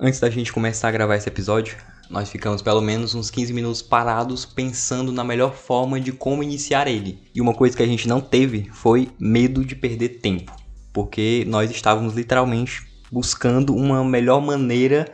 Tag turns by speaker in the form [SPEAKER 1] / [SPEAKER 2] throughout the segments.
[SPEAKER 1] Antes da gente começar a gravar esse episódio, nós ficamos pelo menos uns 15 minutos parados pensando na melhor forma de como iniciar ele. E uma coisa que a gente não teve foi medo de perder tempo, porque nós estávamos literalmente buscando uma melhor maneira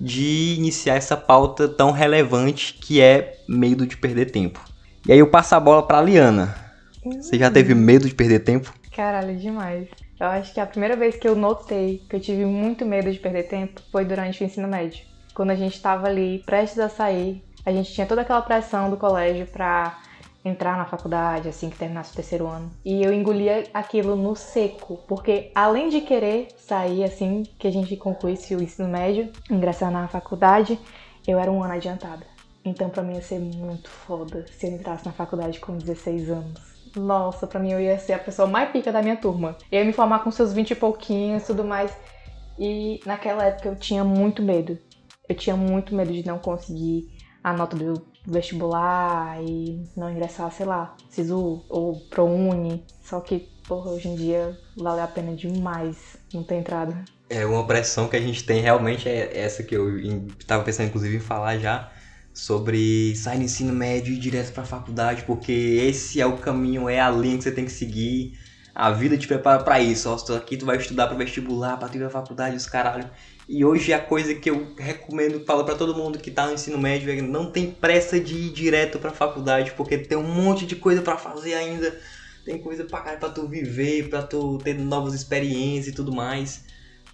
[SPEAKER 1] de iniciar essa pauta tão relevante que é medo de perder tempo. E aí eu passo a bola para Liana. Você já teve medo de perder tempo?
[SPEAKER 2] Caralho, demais. Eu acho que a primeira vez que eu notei que eu tive muito medo de perder tempo foi durante o ensino médio. Quando a gente estava ali prestes a sair, a gente tinha toda aquela pressão do colégio para entrar na faculdade assim que terminasse o terceiro ano. E eu engolia aquilo no seco, porque além de querer sair assim que a gente concluísse o ensino médio, ingressar na faculdade, eu era um ano adiantada. Então para mim ia ser muito foda se eu entrasse na faculdade com 16 anos. Nossa, pra mim eu ia ser a pessoa mais pica da minha turma. Eu ia me formar com seus 20 e pouquinhos tudo mais. E naquela época eu tinha muito medo. Eu tinha muito medo de não conseguir a nota do vestibular e não ingressar, sei lá, SISU ou ProUni. Só que, porra, hoje em dia valeu a pena demais não ter entrado.
[SPEAKER 1] É, uma pressão que a gente tem realmente é essa que eu estava pensando inclusive em falar já sobre sair do ensino médio e ir direto para a faculdade, porque esse é o caminho, é a linha que você tem que seguir. A vida te prepara para isso. Ó, aqui tu vai estudar para vestibular, para ir pra faculdade, os caralho. E hoje a coisa que eu recomendo, falo para todo mundo que tá no ensino médio é não tem pressa de ir direto para faculdade, porque tem um monte de coisa para fazer ainda. Tem coisa para para tu viver, para tu ter novas experiências e tudo mais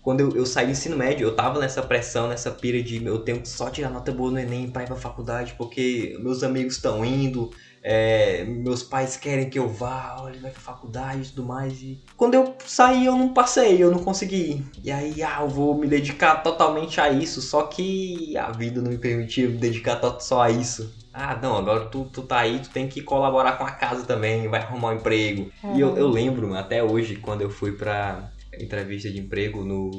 [SPEAKER 1] quando eu, eu saí do ensino médio, eu tava nessa pressão, nessa pira de eu tenho que só tirar nota boa no Enem pra ir pra faculdade, porque meus amigos estão indo, é, meus pais querem que eu vá, olha, vai pra faculdade e tudo mais. E quando eu saí, eu não passei, eu não consegui. E aí, ah, eu vou me dedicar totalmente a isso, só que a vida não me permitia me dedicar só a isso. Ah, não, agora tu, tu tá aí, tu tem que colaborar com a casa também, vai arrumar um emprego. É. E eu, eu lembro até hoje, quando eu fui pra, entrevista de emprego no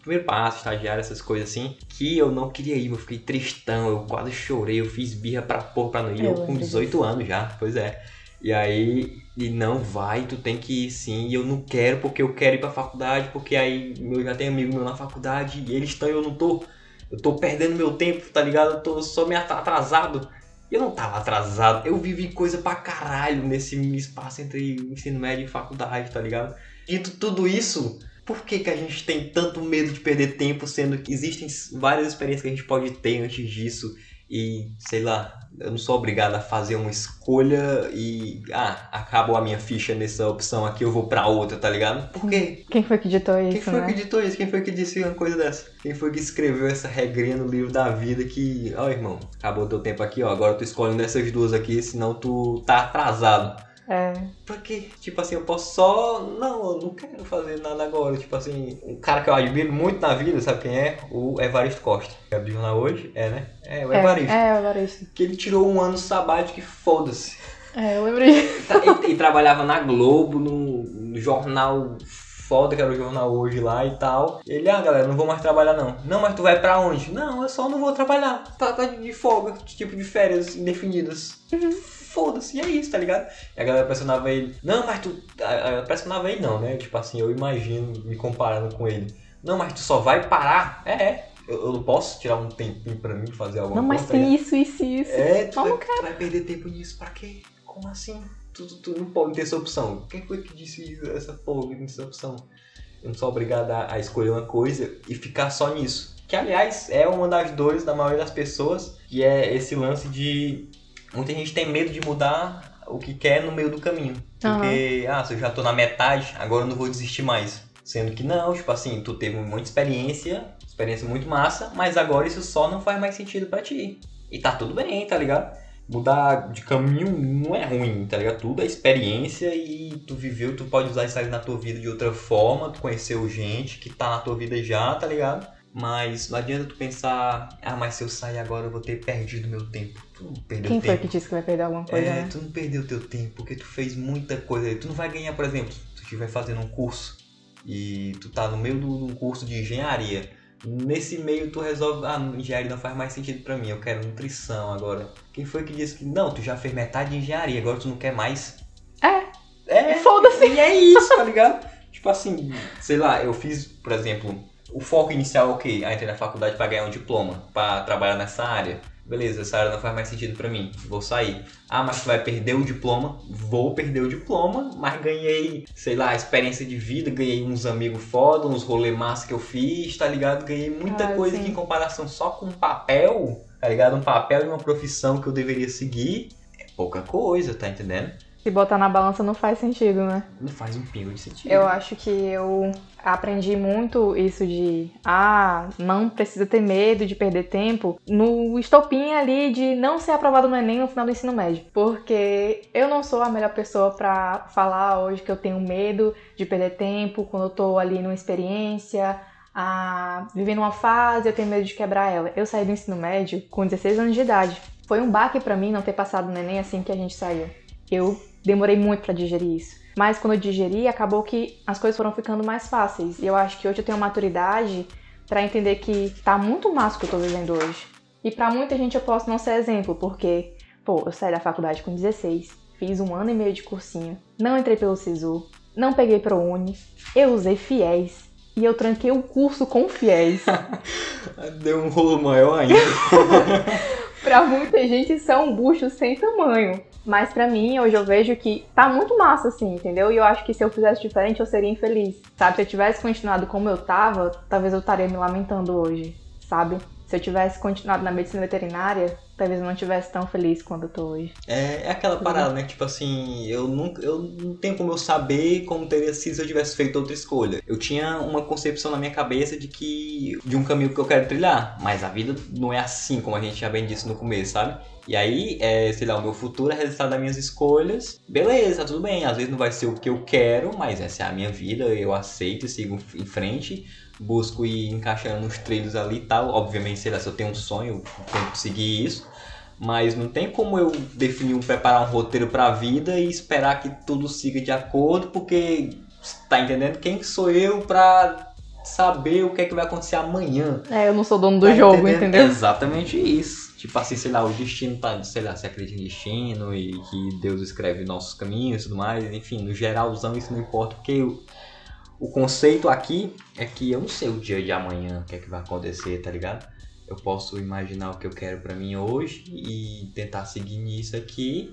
[SPEAKER 1] primeiro passo, estagiário, essas coisas assim, que eu não queria ir, eu fiquei tristão, eu quase chorei, eu fiz birra pra porra pra não ir, eu, eu com 18 anos já, pois é. E aí, e não vai, tu tem que ir sim, e eu não quero porque eu quero ir pra faculdade, porque aí eu já tenho amigo meu na faculdade e eles estão e eu não tô. Eu tô perdendo meu tempo, tá ligado? Eu tô só me atrasado. Eu não tava atrasado, eu vivi coisa pra caralho nesse espaço entre ensino médio e faculdade, tá ligado? Dito tudo isso, por que, que a gente tem tanto medo de perder tempo, sendo que existem várias experiências que a gente pode ter antes disso e, sei lá, eu não sou obrigado a fazer uma escolha e, ah, acabou a minha ficha nessa opção aqui, eu vou pra outra, tá ligado? Por quê?
[SPEAKER 2] Quem foi que ditou isso,
[SPEAKER 1] Quem foi
[SPEAKER 2] né?
[SPEAKER 1] que ditou isso? Quem foi que disse uma coisa dessa? Quem foi que escreveu essa regrinha no livro da vida que, ó, oh, irmão, acabou teu tempo aqui, ó, agora tu escolhe nessas duas aqui, senão tu tá atrasado.
[SPEAKER 2] É.
[SPEAKER 1] Pra quê? Tipo assim, eu posso só. Não, eu não quero fazer nada agora. Tipo assim, um cara que eu admiro muito na vida, sabe quem é? O Evaristo Costa. Que é do jornal hoje? É, né? É, o Evaristo.
[SPEAKER 2] É, é o Evaristo.
[SPEAKER 1] Que ele tirou um ano sabático e foda-se.
[SPEAKER 2] É, eu lembro disso.
[SPEAKER 1] E, e, trabalhava na Globo, no, no jornal foda, que era o jornal hoje lá e tal. Ele, ah, galera, não vou mais trabalhar não. Não, mas tu vai pra onde? Não, eu só não vou trabalhar. Tá, tá de folga, tipo de férias indefinidas.
[SPEAKER 2] Uhum
[SPEAKER 1] foda-se, e é isso, tá ligado? E a galera pressionava ele, não, mas tu. A, pressionava ele não, né? Tipo assim, eu imagino me comparando com ele. Não, mas tu só vai parar? É, é. Eu, eu não posso tirar um tempinho pra mim fazer alguma
[SPEAKER 2] coisa. Não, mas
[SPEAKER 1] tá
[SPEAKER 2] tem isso, isso, isso.
[SPEAKER 1] É, tu, vai, tu vai perder tempo nisso, pra quê? Como assim? Tu, tu, tu, não pode ter essa opção. Quem foi que disse essa porra, essa opção? Eu não sou obrigado a, a escolher uma coisa e ficar só nisso. Que, aliás, é uma das dores da maioria das pessoas, que é esse lance de muita gente tem medo de mudar o que quer no meio do caminho. Porque, uhum. ah, se eu já tô na metade, agora eu não vou desistir mais. Sendo que não, tipo assim, tu teve muita experiência, experiência muito massa, mas agora isso só não faz mais sentido para ti. E tá tudo bem, tá ligado? Mudar de caminho não é ruim, tá ligado? Tudo é experiência e tu viveu, tu pode usar isso aí na tua vida de outra forma, tu conheceu gente que tá na tua vida já, tá ligado? Mas não adianta tu pensar, ah, mas se eu sair agora eu vou ter perdido meu tempo. Tu perdeu
[SPEAKER 2] Quem
[SPEAKER 1] tempo.
[SPEAKER 2] foi que disse que vai perder alguma coisa?
[SPEAKER 1] É,
[SPEAKER 2] né?
[SPEAKER 1] tu não perdeu teu tempo, porque tu fez muita coisa. Tu não vai ganhar, por exemplo, se tu estiver fazendo um curso e tu tá no meio de um curso de engenharia. Nesse meio tu resolve, ah, engenharia não faz mais sentido para mim, eu quero nutrição agora. Quem foi que disse que não, tu já fez metade de engenharia, agora tu não quer mais?
[SPEAKER 2] É.
[SPEAKER 1] É.
[SPEAKER 2] Foda-se.
[SPEAKER 1] E é isso, tá ligado? tipo assim, sei lá, eu fiz, por exemplo, O foco inicial é o quê? Ah, entrei na faculdade para ganhar um diploma, para trabalhar nessa área. Beleza, essa área não faz mais sentido para mim, vou sair. Ah, mas tu vai perder o diploma? Vou perder o diploma, mas ganhei, sei lá, experiência de vida, ganhei uns amigos foda, uns rolê massa que eu fiz, tá ligado? Ganhei muita
[SPEAKER 2] Ah,
[SPEAKER 1] coisa
[SPEAKER 2] sim.
[SPEAKER 1] que em comparação só com papel, tá ligado? Um papel e uma profissão que eu deveria seguir, é pouca coisa, tá entendendo?
[SPEAKER 2] Se botar na balança não faz sentido, né?
[SPEAKER 1] Não faz um pingo de sentido.
[SPEAKER 2] Eu acho que eu aprendi muito isso de ah, não precisa ter medo de perder tempo no estopim ali de não ser aprovado no Enem no final do ensino médio. Porque eu não sou a melhor pessoa pra falar hoje que eu tenho medo de perder tempo quando eu tô ali numa experiência, ah, vivendo uma fase, eu tenho medo de quebrar ela. Eu saí do ensino médio com 16 anos de idade. Foi um baque pra mim não ter passado no Enem assim que a gente saiu. Eu demorei muito pra digerir isso. Mas quando eu digeri, acabou que as coisas foram ficando mais fáceis. E eu acho que hoje eu tenho maturidade pra entender que tá muito massa o que eu tô vivendo hoje. E pra muita gente eu posso não ser exemplo, porque, pô, eu saí da faculdade com 16, fiz um ano e meio de cursinho, não entrei pelo SISU, não peguei pro Uni, eu usei fiéis. E eu tranquei o curso com fiéis.
[SPEAKER 1] Deu um rolo maior ainda.
[SPEAKER 2] Pra muita gente isso é um bucho sem tamanho. Mas pra mim, hoje eu vejo que tá muito massa, assim, entendeu? E eu acho que se eu fizesse diferente, eu seria infeliz. Sabe? Se eu tivesse continuado como eu tava, talvez eu estaria me lamentando hoje, sabe? Se eu tivesse continuado na medicina veterinária, talvez eu não estivesse tão feliz quanto eu tô hoje.
[SPEAKER 1] É, é aquela parada, né? Tipo assim, eu nunca, eu não tenho como eu saber como teria sido se eu tivesse feito outra escolha. Eu tinha uma concepção na minha cabeça de que de um caminho que eu quero trilhar, mas a vida não é assim como a gente já bem disse no começo, sabe? E aí, é, sei lá, o meu futuro é resultado das minhas escolhas. Beleza, tudo bem. Às vezes não vai ser o que eu quero, mas essa é a minha vida. Eu aceito e sigo em frente. Busco ir encaixando nos trilhos ali e tal. Obviamente, sei lá, se eu tenho um sonho, eu tento seguir isso. Mas não tem como eu definir um, preparar um roteiro pra vida e esperar que tudo siga de acordo, porque tá entendendo quem sou eu pra saber o que é que vai acontecer amanhã.
[SPEAKER 2] É, eu não sou dono do
[SPEAKER 1] Tá
[SPEAKER 2] jogo,
[SPEAKER 1] entendendo?
[SPEAKER 2] entendeu?
[SPEAKER 1] Exatamente isso. Tipo assim, sei lá, o destino tá, sei lá, você acredita em destino e que Deus escreve nossos caminhos e tudo mais, enfim, no geralzão isso não importa, porque o, o conceito aqui é que eu não sei o dia de amanhã, o que é que vai acontecer, tá ligado? Eu posso imaginar o que eu quero pra mim hoje e tentar seguir nisso aqui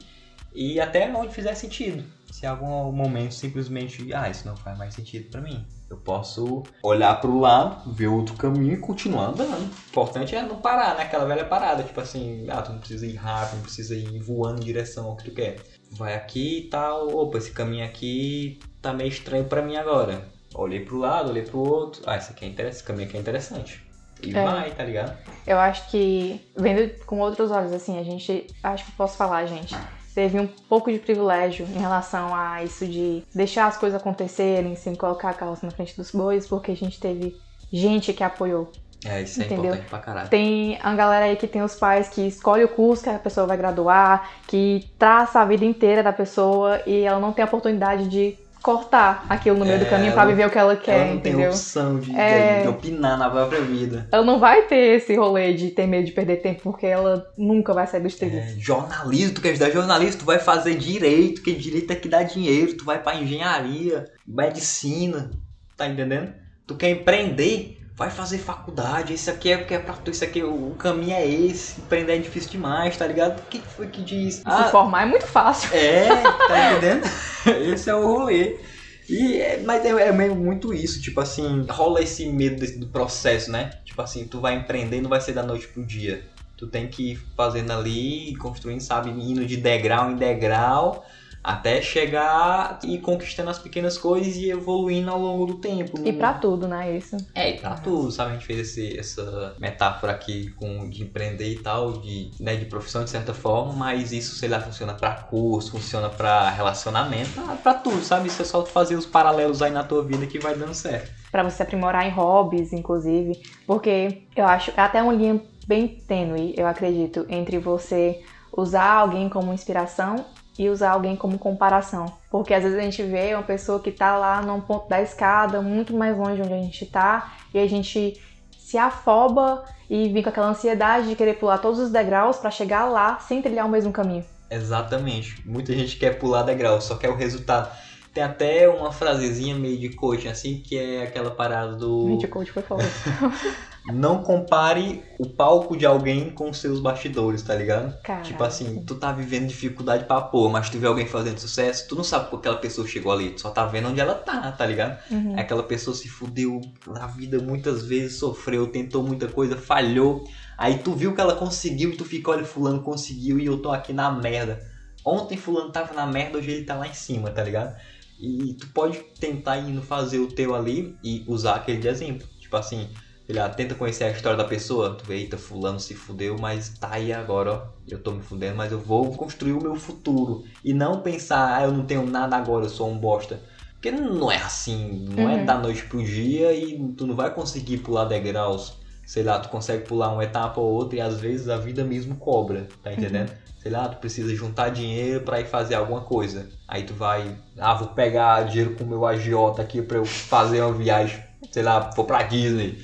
[SPEAKER 1] e até onde fizer sentido. Se algum momento simplesmente, ah, isso não faz mais sentido pra mim. Eu posso olhar pro lado, ver outro caminho e continuar andando. O importante é não parar, né? Aquela velha parada, tipo assim, ah, tu não precisa ir rápido, não precisa ir voando em direção ao que tu quer. Vai aqui e tal, opa, esse caminho aqui tá meio estranho pra mim agora. Olhei pro lado, olhei pro outro, ah, esse aqui é interessante, esse caminho aqui é interessante. E
[SPEAKER 2] É.
[SPEAKER 1] vai, tá ligado?
[SPEAKER 2] Eu acho que, vendo com outros olhos, assim, a gente. Acho que posso falar, gente. Teve um pouco de privilégio em relação a isso de deixar as coisas acontecerem sem colocar a carroça na frente dos bois, porque a gente teve gente que apoiou.
[SPEAKER 1] É, isso é
[SPEAKER 2] Entendeu?
[SPEAKER 1] importante pra caralho.
[SPEAKER 2] Tem a galera aí que tem os pais que escolhe o curso que a pessoa vai graduar, que traça a vida inteira da pessoa e ela não tem a oportunidade de cortar aquilo no meio do
[SPEAKER 1] É,
[SPEAKER 2] caminho pra
[SPEAKER 1] ela-
[SPEAKER 2] viver o que ela quer,
[SPEAKER 1] Ela não tem
[SPEAKER 2] entendeu?
[SPEAKER 1] opção de,
[SPEAKER 2] É.
[SPEAKER 1] de opinar na própria vida.
[SPEAKER 2] Ela não vai ter esse rolê de ter medo de perder tempo, porque ela nunca vai sair dos trilhos.
[SPEAKER 1] É, jornalismo, tu quer estudar jornalismo, tu vai fazer direito, que direito é que dá dinheiro, tu vai pra engenharia, medicina, tá entendendo? Tu quer empreender, vai fazer faculdade, isso aqui é o que é pra tu, isso aqui, o, caminho é esse, empreender é difícil demais, tá ligado? O que foi que diz? Ah,
[SPEAKER 2] Se formar é muito fácil.
[SPEAKER 1] é, tá entendendo? Esse é o rolê. E, é- mas é, é meio muito isso, tipo assim, rola esse medo desse- do processo, né? Tipo assim, tu vai empreender e não vai ser da noite pro dia. Tu tem que ir fazendo ali, construindo, sabe, indo de degrau em degrau, até chegar e conquistando as pequenas coisas e evoluindo ao longo do tempo.
[SPEAKER 2] E pra tudo, né? Isso.
[SPEAKER 1] É, e pra tudo, sabe? A gente fez esse- essa metáfora aqui com, de empreender e tal, de, né, de profissão de certa forma, mas isso, sei lá, funciona pra curso, funciona pra relacionamento, pra, pra tudo, sabe? Isso é só fazer os paralelos aí na tua vida que vai dando certo.
[SPEAKER 2] Pra você aprimorar em hobbies, inclusive. Porque eu acho é até uma linha bem tênue, eu acredito, entre você usar alguém como inspiração e usar alguém como comparação. Porque às vezes a gente vê uma pessoa que tá lá num ponto da escada, muito mais longe de onde a gente tá, e a gente se afoba e vem com aquela ansiedade de querer pular todos os degraus pra chegar lá sem trilhar o mesmo caminho.
[SPEAKER 1] Exatamente. Muita gente quer pular degrau, só quer o resultado. Tem até uma frasezinha meio de coaching, assim, que é aquela parada do.
[SPEAKER 2] De coach foi foda.
[SPEAKER 1] Não compare o palco de alguém com os seus bastidores, tá ligado?
[SPEAKER 2] Cara,
[SPEAKER 1] Tipo assim, tu tá vivendo dificuldade pra pôr, mas tu vê alguém fazendo sucesso, tu não sabe por que aquela pessoa chegou ali, tu só tá vendo onde ela tá, tá ligado?
[SPEAKER 2] Uhum.
[SPEAKER 1] Aquela pessoa se fudeu na vida muitas vezes, sofreu, tentou muita coisa, falhou. Aí tu viu que ela conseguiu e tu fica, olha, fulano conseguiu e eu tô aqui na merda. Ontem fulano tava na merda, hoje ele tá lá em cima, tá ligado? E tu pode tentar indo fazer o teu ali e usar aquele de exemplo. Tipo assim, sei lá, tenta conhecer a história da pessoa. Tu vê, eita, fulano se fudeu, mas tá aí agora, ó. Eu tô me fudendo, mas eu vou construir o meu futuro. E não pensar, ah, eu não tenho nada agora, eu sou um bosta. Porque não é assim, não é
[SPEAKER 2] Uhum.
[SPEAKER 1] da noite pro dia e tu não vai conseguir pular degraus. Sei lá, tu consegue pular uma etapa ou outra e às vezes a vida mesmo cobra, tá entendendo? Sei lá, tu precisa juntar dinheiro pra ir fazer alguma coisa. Aí tu vai, ah, vou pegar dinheiro com o meu agiota aqui pra eu fazer uma viagem, sei lá, for pra Disney.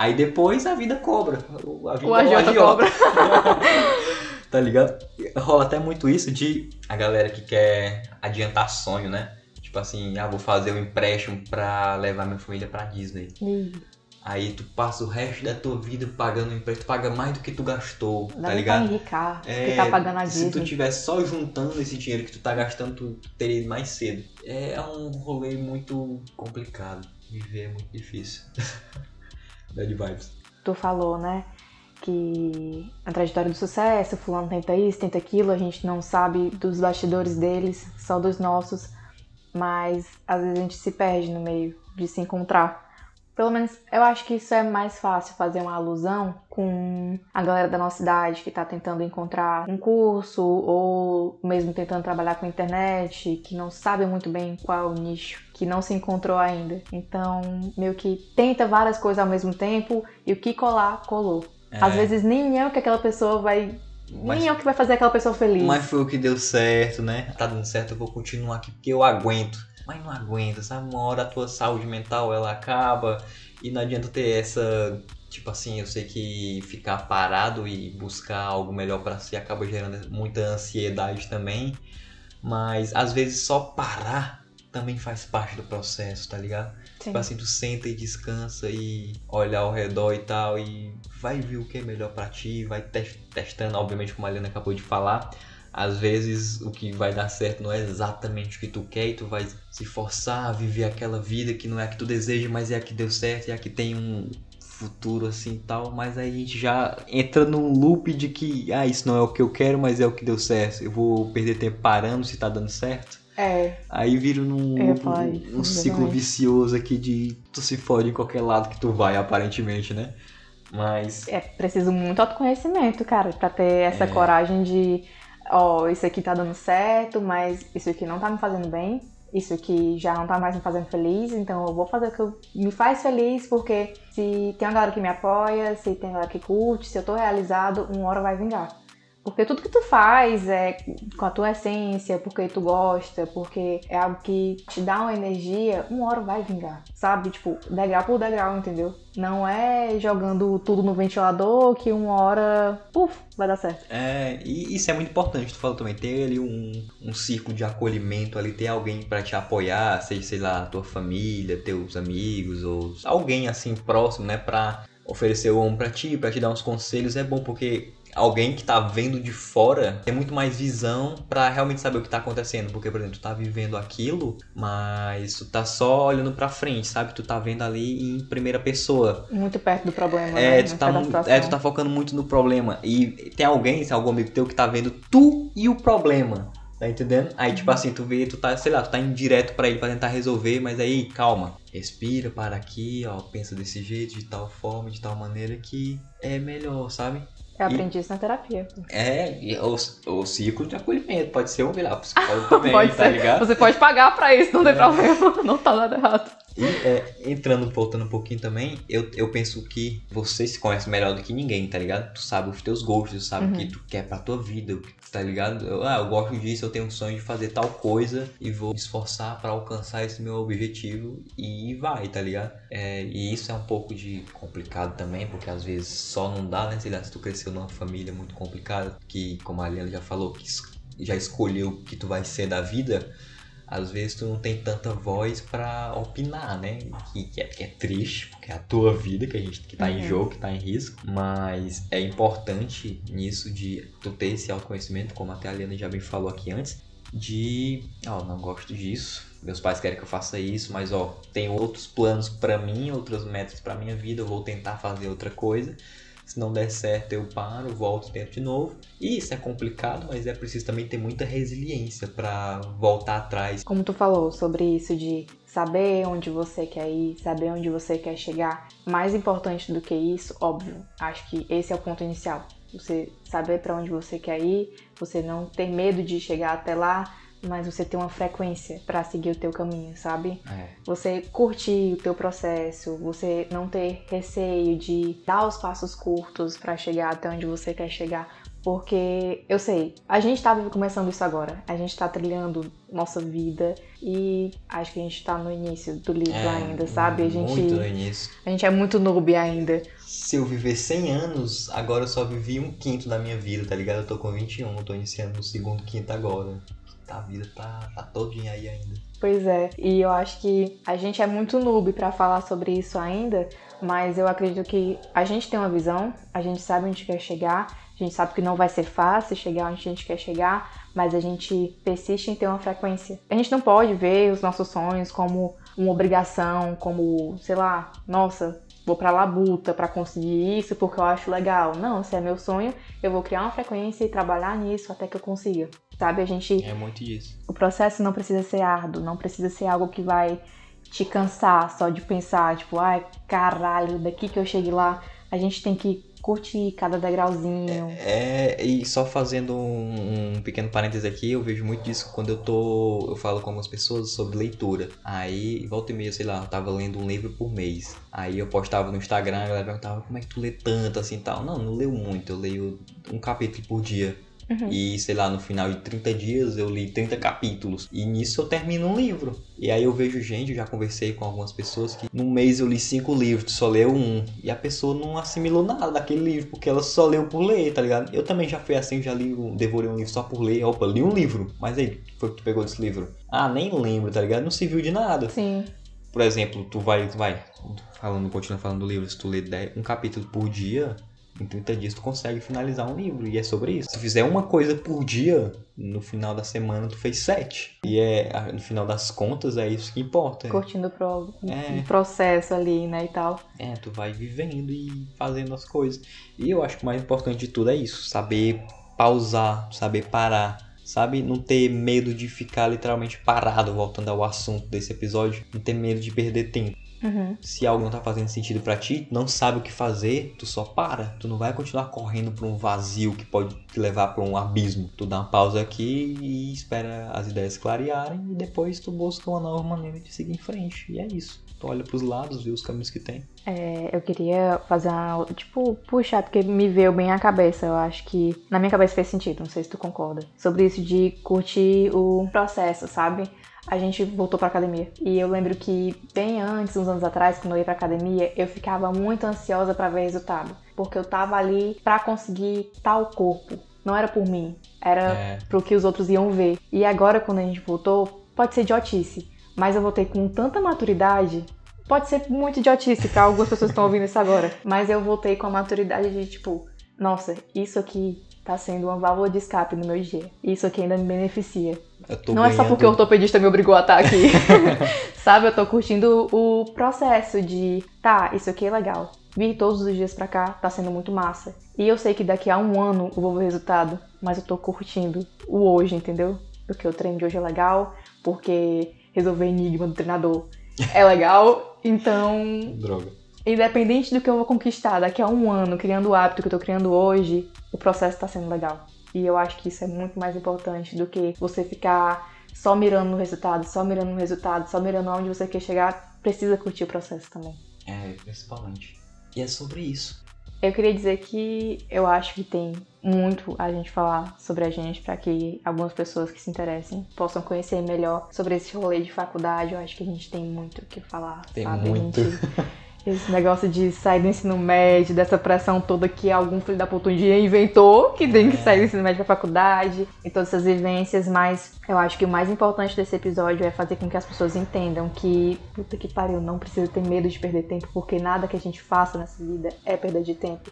[SPEAKER 1] Aí depois a vida cobra. A vida
[SPEAKER 2] O agiota cobra.
[SPEAKER 1] tá ligado? Rola até muito isso de a galera que quer adiantar sonho, né? Tipo assim, ah, vou fazer um empréstimo pra levar minha família pra Disney.
[SPEAKER 2] Ih,
[SPEAKER 1] Aí tu passa o resto da tua vida pagando empréstimo, tu paga mais do que tu gastou,
[SPEAKER 2] Dá
[SPEAKER 1] tá
[SPEAKER 2] nem pra
[SPEAKER 1] ligado?
[SPEAKER 2] enricar,
[SPEAKER 1] É,
[SPEAKER 2] ficar pagando a
[SPEAKER 1] se tu
[SPEAKER 2] Disney.
[SPEAKER 1] tivesse só juntando esse dinheiro que tu tá gastando, tu teria mais cedo. É um rolê muito complicado. Viver é muito difícil. Bad vibes.
[SPEAKER 2] Tu falou, né? Que a trajetória do sucesso, fulano tenta isso, tenta aquilo, a gente não sabe dos bastidores deles, só dos nossos. Mas às vezes a gente se perde no meio de se encontrar. Pelo menos eu acho que isso é mais fácil fazer uma alusão com a galera da nossa idade que tá tentando encontrar um curso ou mesmo tentando trabalhar com a internet, que não sabe muito bem qual é o nicho, que não se encontrou ainda. Então, meio que tenta várias coisas ao mesmo tempo e o que colar, colou. Às
[SPEAKER 1] É,
[SPEAKER 2] vezes nem é o que aquela pessoa vai.
[SPEAKER 1] Mas-
[SPEAKER 2] Nem é o que vai fazer aquela pessoa feliz.
[SPEAKER 1] Mas foi o que deu certo, né? Tá dando certo, eu vou continuar aqui porque eu aguento. Mas não aguenta, sabe? Uma hora a tua saúde mental ela acaba e não adianta ter essa. Tipo assim, eu sei que ficar parado e buscar algo melhor pra si acaba gerando muita ansiedade também. Mas às vezes só parar também faz parte do processo, tá ligado?
[SPEAKER 2] Sim.
[SPEAKER 1] Tipo assim, tu senta e descansa e olha ao redor e tal e vai ver o que é melhor pra ti, vai tes- testando, obviamente como a Helena acabou de falar. Às vezes o que vai dar certo não é exatamente o que tu quer e tu vai se forçar a viver aquela vida que não é a que tu deseja, mas é a que deu certo e a que tem um futuro assim e tal. Mas aí a gente já entra num loop de que, ah, isso não é o que eu quero, mas é o que deu certo. Eu vou perder tempo parando se tá dando certo.
[SPEAKER 2] É,
[SPEAKER 1] Aí vira num,
[SPEAKER 2] isso,
[SPEAKER 1] um ciclo vicioso aqui de tu se fode em qualquer lado que tu vai, aparentemente, né? Mas
[SPEAKER 2] é preciso muito autoconhecimento, cara, pra ter essa
[SPEAKER 1] É.
[SPEAKER 2] coragem de, ó, isso aqui tá dando certo, mas isso aqui não tá me fazendo bem, isso aqui já não tá mais me fazendo feliz, então eu vou fazer o que me faz feliz, porque se tem uma galera que me apoia, se tem uma galera que curte, se eu tô realizado, uma hora vai vingar. Porque tudo que tu faz é com a tua essência, porque tu gosta, porque é algo que te dá uma energia, uma hora vai vingar, sabe? Tipo, degrau por degrau, entendeu? Não é jogando tudo no ventilador que uma hora, puf, vai dar certo.
[SPEAKER 1] é, e isso é muito importante, tu falou também, ter ali um, um círculo de acolhimento ali, ter alguém pra te apoiar, seja, sei lá, tua família, teus amigos, ou alguém assim próximo, né, pra oferecer o ombro pra ti, pra te dar uns conselhos, é bom porque alguém que tá vendo de fora tem muito mais visão pra realmente saber o que tá acontecendo, porque, por exemplo, tu tá vivendo aquilo, mas tu tá só olhando pra frente, sabe? Tu tá vendo ali em primeira pessoa.
[SPEAKER 2] Muito perto do problema,
[SPEAKER 1] É,
[SPEAKER 2] né?
[SPEAKER 1] tu tá, é, tu tá focando muito no problema. E tem alguém, se algum amigo teu que tá vendo tu e o problema. Tá entendendo? Aí,
[SPEAKER 2] Uhum.
[SPEAKER 1] tipo assim, tu vê, tu tá, sei lá, tu tá indo direto pra ele pra tentar resolver, mas aí, calma. Respira, para aqui, ó, pensa desse jeito, de tal forma, de tal maneira que é melhor, sabe?
[SPEAKER 2] Eu aprendi isso na terapia.
[SPEAKER 1] É, o, o ciclo de acolhimento. Pode ser um virar psicólogo também,
[SPEAKER 2] Pode
[SPEAKER 1] tá
[SPEAKER 2] ser.
[SPEAKER 1] ligado?
[SPEAKER 2] Você pode pagar pra isso, não tem
[SPEAKER 1] É.
[SPEAKER 2] problema. Não tá nada errado.
[SPEAKER 1] E é, entrando, voltando um pouquinho também, eu, eu penso que você se conhece melhor do que ninguém, tá ligado? Tu sabe os teus gostos, tu sabe
[SPEAKER 2] Uhum.
[SPEAKER 1] o que tu quer pra tua vida, tá ligado? Eu, ah, eu gosto disso, eu tenho um sonho de fazer tal coisa e vou me esforçar pra alcançar esse meu objetivo e vai, tá ligado? É, e isso é um pouco de complicado também, porque às vezes só não dá, né? Sei lá, se tu cresceu numa família muito complicada, que como a Aliana já falou, que já escolheu o que tu vai ser da vida, às vezes tu não tem tanta voz para opinar, né? Que, que, é, que é triste, porque é a tua vida que a gente que tá uhum. em jogo, que tá em risco, mas é importante nisso de tu ter esse autoconhecimento, como até a Liana já bem falou aqui antes, de, ó, oh, não gosto disso, meus pais querem que eu faça isso, mas ó, tem outros planos para mim, outras metas para minha vida, eu vou tentar fazer outra coisa. Se não der certo, eu paro, volto e tento de novo. E isso é complicado, mas é preciso também ter muita resiliência para voltar atrás.
[SPEAKER 2] Como tu falou sobre isso de saber onde você quer ir, saber onde você quer chegar. Mais importante do que isso, óbvio, acho que esse é o ponto inicial. Você saber para onde você quer ir, você não ter medo de chegar até lá, mas você ter uma frequência para seguir o teu caminho, sabe? É. Você curtir o teu processo, você não ter receio de dar os passos curtos para chegar até onde você quer chegar, porque eu sei, a gente tá começando isso agora, a gente tá trilhando nossa vida e acho que a gente tá no início do livro é, ainda, sabe? A gente
[SPEAKER 1] muito no início.
[SPEAKER 2] A gente é muito noob ainda.
[SPEAKER 1] Se eu viver 100 anos, agora eu só vivi um quinto da minha vida, tá ligado? Eu tô com 21, eu tô iniciando o segundo quinto agora a vida tá, tá todinha aí ainda.
[SPEAKER 2] Pois é, e eu acho que a gente é muito noob para falar sobre isso ainda, mas eu acredito que a gente tem uma visão, a gente sabe onde quer chegar, a gente sabe que não vai ser fácil chegar onde a gente quer chegar, mas a gente persiste em ter uma frequência. A gente não pode ver os nossos sonhos como uma obrigação, como, sei lá, nossa, vou pra labuta para conseguir isso porque eu acho legal. Não, se é meu sonho, eu vou criar uma frequência e trabalhar nisso até que eu consiga sabe? A gente.
[SPEAKER 1] É muito isso.
[SPEAKER 2] O processo não precisa ser árduo, não precisa ser algo que vai te cansar só de pensar, tipo, ai, caralho, daqui que eu cheguei lá. A gente tem que curtir cada degrauzinho.
[SPEAKER 1] É, é e só fazendo um, um, pequeno parêntese aqui, eu vejo muito disso quando eu tô. Eu falo com algumas pessoas sobre leitura. Aí, volta e meia, sei lá, eu tava lendo um livro por mês. Aí eu postava no Instagram, a galera perguntava como é que tu lê tanto assim e tal. Não, não leio muito, eu leio um capítulo por dia. Uhum. E, sei lá, no final de 30 dias eu li 30 capítulos. E nisso eu termino um livro. E aí eu vejo gente, eu já conversei com algumas pessoas que num mês eu li cinco livros, só leu um. E a pessoa não assimilou nada daquele livro, porque ela só leu por ler, tá ligado? Eu também já fui assim, já li, devorei um livro só por ler. Opa, li um livro. Mas aí, foi que tu pegou desse livro? Ah, nem lembro, tá ligado? Não se viu de nada.
[SPEAKER 2] Sim.
[SPEAKER 1] Por exemplo, tu vai, tu vai, falando, continua falando do livro, se tu lê um capítulo por dia, em 30 dias tu consegue finalizar um livro. E é sobre isso. Se fizer uma coisa por dia, no final da semana tu fez sete. E é, no final das contas, é isso que importa.
[SPEAKER 2] Curtindo o pro, é. processo ali, né, e tal.
[SPEAKER 1] É, tu vai vivendo e fazendo as coisas. E eu acho que o mais importante de tudo é isso. Saber pausar, saber parar. Sabe? Não ter medo de ficar literalmente parado, voltando ao assunto desse episódio. Não ter medo de perder tempo.
[SPEAKER 2] Uhum.
[SPEAKER 1] Se algo não tá fazendo sentido para ti, não sabe o que fazer, tu só para. Tu não vai continuar correndo pra um vazio que pode te levar para um abismo. Tu dá uma pausa aqui e espera as ideias clarearem e depois tu busca uma nova maneira de seguir em frente. E é isso. Tu olha pros lados, vê os caminhos que tem.
[SPEAKER 2] É, eu queria fazer uma, tipo, puxar, porque me veio bem a cabeça. Eu acho que na minha cabeça fez sentido, não sei se tu concorda. Sobre isso de curtir o processo, sabe? A gente voltou pra academia. E eu lembro que bem antes, uns anos atrás, quando eu ia pra academia, eu ficava muito ansiosa para ver resultado. Porque eu tava ali para conseguir tal corpo. Não era por mim, era é. pro que os outros iam ver. E agora, quando a gente voltou, pode ser idiotice. Mas eu voltei com tanta maturidade Pode ser muito idiotice pra algumas pessoas que estão ouvindo isso agora. Mas eu voltei com a maturidade de tipo, nossa, isso aqui tá sendo uma válvula de escape no meu dia. Isso aqui ainda me beneficia. Não ganhando... é só porque o ortopedista me obrigou a estar aqui. Sabe, eu tô curtindo o processo de, tá, isso aqui é legal. Vir todos os dias pra cá tá sendo muito massa. E eu sei que daqui a um ano eu vou ver o resultado, mas eu tô curtindo o hoje, entendeu? Porque o treino de hoje é legal, porque resolver enigma do treinador é legal, então.
[SPEAKER 1] Droga.
[SPEAKER 2] Independente do que eu vou conquistar daqui a um ano, criando o hábito que eu tô criando hoje, o processo tá sendo legal. E eu acho que isso é muito mais importante do que você ficar só mirando no resultado, só mirando no resultado, só mirando aonde você quer chegar. Precisa curtir o processo também.
[SPEAKER 1] É, principalmente. E é sobre isso.
[SPEAKER 2] Eu queria dizer que eu acho que tem muito a gente falar sobre a gente para que algumas pessoas que se interessem possam conhecer melhor sobre esse rolê de faculdade. Eu acho que a gente tem muito o que falar,
[SPEAKER 1] tem
[SPEAKER 2] sabe?
[SPEAKER 1] Muito.
[SPEAKER 2] Esse negócio de sair do ensino médio, dessa pressão toda que algum filho da puta um dia inventou, que tem que
[SPEAKER 1] É.
[SPEAKER 2] sair do ensino médio pra faculdade, e todas essas vivências, mas eu acho que o mais importante desse episódio é fazer com que as pessoas entendam que, puta que pariu, não precisa ter medo de perder tempo, porque nada que a gente faça nessa vida é perda de tempo.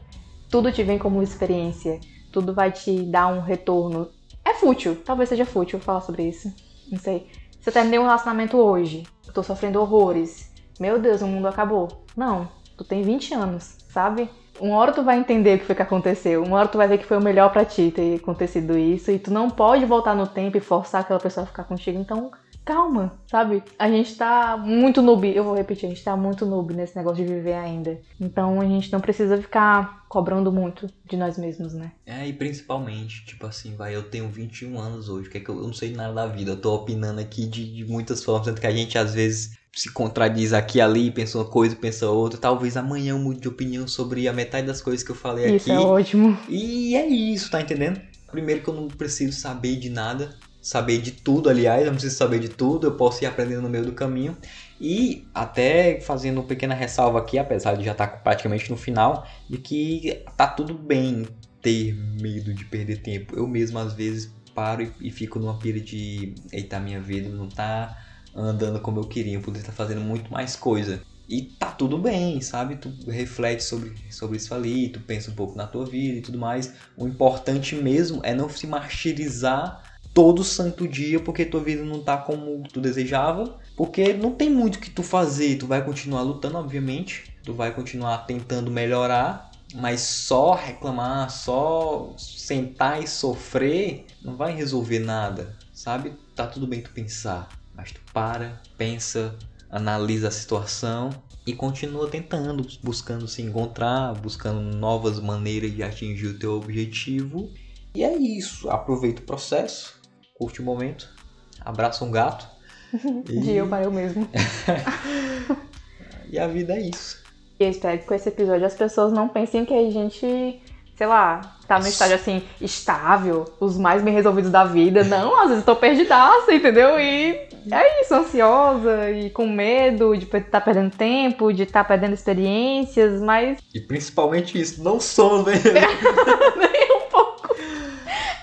[SPEAKER 2] Tudo te vem como experiência, tudo vai te dar um retorno. É fútil, talvez seja fútil falar sobre isso, não sei. Se eu terminei um relacionamento hoje, eu tô sofrendo horrores, meu Deus, o mundo acabou. Não, tu tem 20 anos, sabe? Uma hora tu vai entender o que foi que aconteceu, uma hora tu vai ver que foi o melhor pra ti ter acontecido isso, e tu não pode voltar no tempo e forçar aquela pessoa a ficar contigo, então calma, sabe? A gente tá muito noob, eu vou repetir, a gente tá muito noob nesse negócio de viver ainda. Então a gente não precisa ficar cobrando muito de nós mesmos, né?
[SPEAKER 1] É, e principalmente, tipo assim, vai, eu tenho 21 anos hoje, que é que eu, eu não sei nada da vida, eu tô opinando aqui de, de muitas formas, tanto que a gente às vezes se contradiz aqui e ali, pensa uma coisa, pensa outra, talvez amanhã eu mude de opinião sobre a metade das coisas que eu falei
[SPEAKER 2] Isso
[SPEAKER 1] aqui.
[SPEAKER 2] é ótimo.
[SPEAKER 1] E é isso, tá entendendo? Primeiro que eu não preciso saber de nada, saber de tudo, aliás, eu não preciso saber de tudo, eu posso ir aprendendo no meio do caminho. E até fazendo uma pequena ressalva aqui, apesar de já estar praticamente no final, de que tá tudo bem ter medo de perder tempo. Eu mesmo às vezes paro e, e fico numa pira de eita, minha vida não tá andando como eu queria, eu poderia estar fazendo muito mais coisa. E tá tudo bem, sabe? Tu reflete sobre, sobre isso ali, tu pensa um pouco na tua vida e tudo mais. O importante mesmo é não se martirizar todo santo dia porque tua vida não tá como tu desejava. Porque não tem muito o que tu fazer. Tu vai continuar lutando, obviamente. Tu vai continuar tentando melhorar. Mas só reclamar, só sentar e sofrer não vai resolver nada, sabe? Tá tudo bem tu pensar, mas tu para, pensa, analisa a situação e continua tentando, buscando se encontrar, buscando novas maneiras de atingir o teu objetivo. E é isso. Aproveita o processo, curte o momento, abraça um gato.
[SPEAKER 2] De eu para eu mesmo.
[SPEAKER 1] E a vida é isso.
[SPEAKER 2] E eu espero que com esse episódio as pessoas não pensem que a gente, sei lá, tá no estágio assim, estável, os mais bem resolvidos da vida. Não, às vezes eu tô perdidaça, entendeu? E é isso, ansiosa e com medo de estar tá perdendo tempo, de estar tá perdendo experiências, mas
[SPEAKER 1] E principalmente isso, não somos né?
[SPEAKER 2] nem um pouco.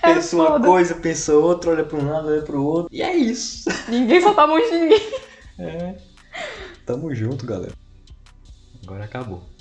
[SPEAKER 2] É
[SPEAKER 1] pensa uma
[SPEAKER 2] foda.
[SPEAKER 1] coisa, pensa outra, olha para um lado, olha para o outro. E é isso.
[SPEAKER 2] Ninguém solta a mão de ninguém.
[SPEAKER 1] É. Tamo junto, galera. Agora acabou.